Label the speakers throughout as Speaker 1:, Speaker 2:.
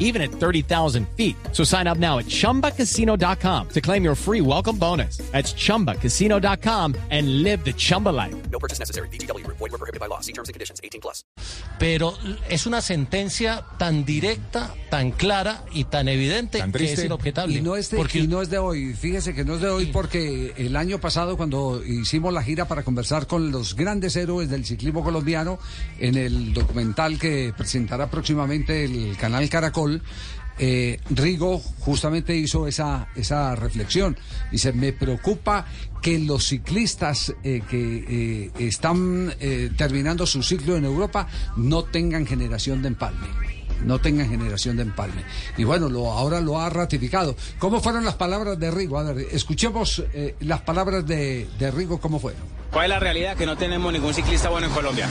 Speaker 1: even at 30,000 feet. So sign up now at chumbacasino.com to claim your free welcome bonus. That's chumbacasino.com and live the Chumba life.
Speaker 2: No purchase necessary. BGW. Void were prohibited by law. See terms and conditions. 18 plus.
Speaker 3: Pero es una sentencia tan directa, tan clara y tan evidente
Speaker 4: Tan
Speaker 3: que es inobjetable.
Speaker 5: Y no, es de,
Speaker 3: Porque
Speaker 5: y no es de hoy, fíjese que no es de hoy porque el año pasado cuando hicimos la gira para conversar con los grandes héroes del ciclismo colombiano en el documental que presentará próximamente el canal Caracol, eh, Rigo justamente hizo esa, esa reflexión. Dice, me preocupa que los ciclistas eh, que eh, están terminando su ciclo en Europa no tengan generación de empalme no tengan generación de empalme. Y bueno, lo, ahora lo ha ratificado. ¿Cómo fueron las palabras de Rigo? A ver, escuchemos las palabras de, de Rigo, ¿cómo fueron?
Speaker 6: ¿Cuál es la realidad? Que no tenemos ningún ciclista bueno en Colombia.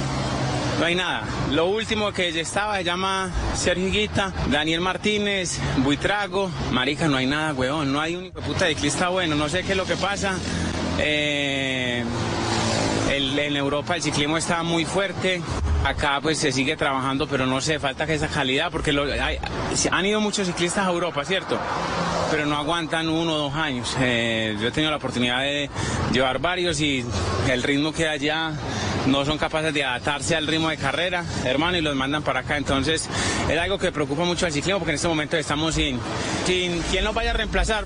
Speaker 6: No hay nada. Lo último que estaba se llama Sergio Higuita, Daniel Martínez, Buitrago. Marica, no hay nada, weón. No hay un puta ciclista bueno. No sé qué es lo que pasa. Eh, en Europa el ciclismo está muy fuerte. Acá pues se sigue trabajando, pero no sé, falta que esa calidad, porque lo- hay- han ido muchos ciclistas a Europa, ¿cierto? Pero no aguantan uno o dos años. Eh, yo he tenido la oportunidad de llevar varios y el ritmo que allá no son capaces de adaptarse al ritmo de carrera, hermano, y los mandan para acá. Entonces es algo que preocupa mucho al ciclismo porque en este momento estamos sin, sin quien nos vaya a reemplazar.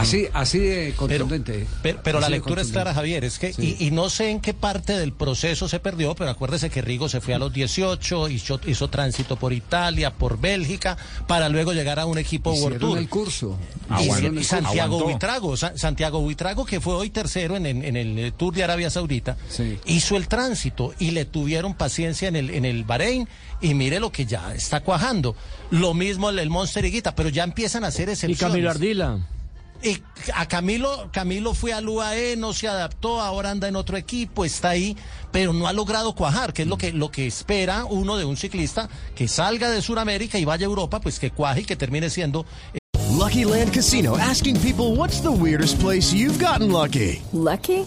Speaker 5: Así, así de contundente.
Speaker 3: pero, pero la lectura es clara, Javier. Es que,
Speaker 5: Sí.
Speaker 3: y, y no sé en qué parte del proceso se perdió, pero acuérdese que Rigo se fue a los 18, hizo, hizo tránsito por Italia, por Bélgica, para luego llegar a un equipo World Tour.
Speaker 5: el curso.
Speaker 3: Y-
Speaker 4: Aguantó.
Speaker 3: y. Santiago. Buitrago, Sa- Santiago Buitrago, que fue hoy tercero en, en- en el Tour de Arabia Saudita,
Speaker 5: Sí.
Speaker 3: hizo el tránsito y le tuvieron paciencia en el, en el Bahrein y mire lo que ya está cuajando. Lo mismo el, el Monster Higuita, pero ya empiezan a hacer
Speaker 7: Y
Speaker 3: excepciones.
Speaker 7: Camilo Ardila.
Speaker 3: Y a Camilo, Camilo fue al UAE, no se adaptó, ahora anda en otro equipo, está ahí, pero no ha logrado cuajar, que es lo que, lo que espera uno de un ciclista que salga de Sudamérica y vaya a Europa, pues que cuaje y que termine siendo
Speaker 8: Lucky Land Casino asking people what's the weirdest place you've gotten lucky?
Speaker 9: Lucky?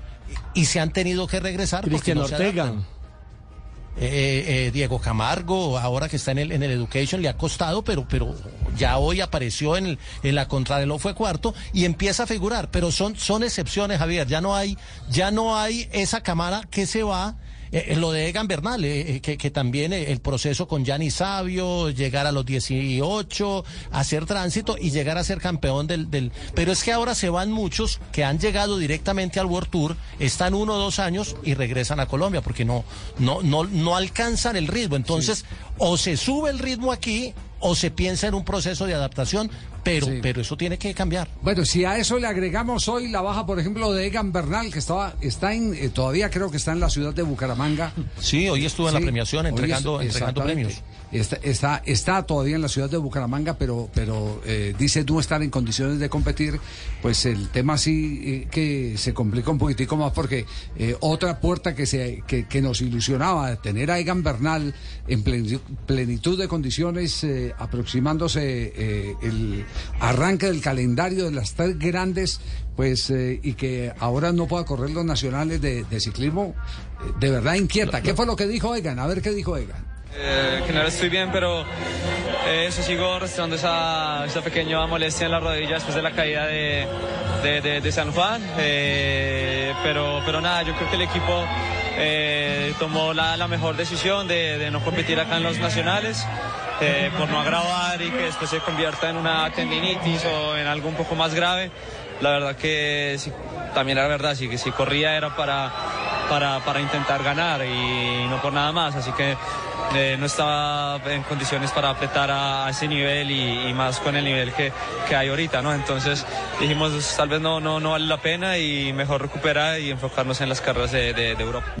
Speaker 3: y se han tenido que regresar. porque
Speaker 7: Cristian
Speaker 3: no
Speaker 7: Ortega.
Speaker 3: Eh, eh, Diego Camargo, ahora que está en el, en el Education, le ha costado, pero, pero ya hoy apareció en, el- en la contrarreloj, fue cuarto y empieza a figurar. Pero son, son excepciones, Javier. Ya no hay, ya no hay esa cámara que se va. Eh, eh, lo de Egan Bernal, eh, eh, que, que también eh, el proceso con Gianni Sabio, llegar a los 18, hacer tránsito y llegar a ser campeón del, del... Pero es que ahora se van muchos que han llegado directamente al World Tour, están uno o dos años y regresan a Colombia porque no, no, no, no alcanzan el ritmo. Entonces, o se sube el ritmo aquí o se piensa en un proceso de adaptación, pero,
Speaker 5: Sí.
Speaker 3: pero eso tiene que cambiar.
Speaker 5: Bueno, si a eso le agregamos hoy la baja, por ejemplo, de Egan Bernal, que estaba, está en, eh, todavía creo que está en la ciudad de Bucaramanga.
Speaker 3: Sí, hoy estuvo en la premiación entregando,
Speaker 5: es-
Speaker 3: entregando premios.
Speaker 5: Está, está, está todavía en la ciudad de Bucaramanga, pero, pero eh, dice no estar en condiciones de competir. Pues el tema sí eh, que se complica un poquitico más porque eh, otra puerta que, se, que, que nos ilusionaba, tener a Egan Bernal en plenitud, plenitud de condiciones, eh, aproximándose el arranque del calendario de las tres grandes, pues eh, y que ahora no pueda correr los nacionales de, de ciclismo, eh, de verdad inquieta. ¿Qué fue lo que dijo Egan? A ver qué dijo Egan.
Speaker 10: Eh, que no estoy bien, pero eh, eso sigo restando esa, esa pequeña molestia en la rodilla después de la caída de, de, de- de San Juan. Eh, pero, pero nada, yo creo que el equipo eh, tomó la, la mejor decisión de, de no competir acá en los nacionales. Eh, por no agravar y que después se convierta en una tendinitis o en algo un poco más grave. La verdad que sí, también era verdad, sí, que si corría era para, para, para intentar ganar y no por nada más. Así que eh, no estaba en condiciones para apretar a, ese nivel y, más con el nivel que, que hay ahorita, ¿no? Entonces dijimos, tal vez no, no, no vale la pena y mejor recuperar y enfocarnos en las carreras de, de Europa.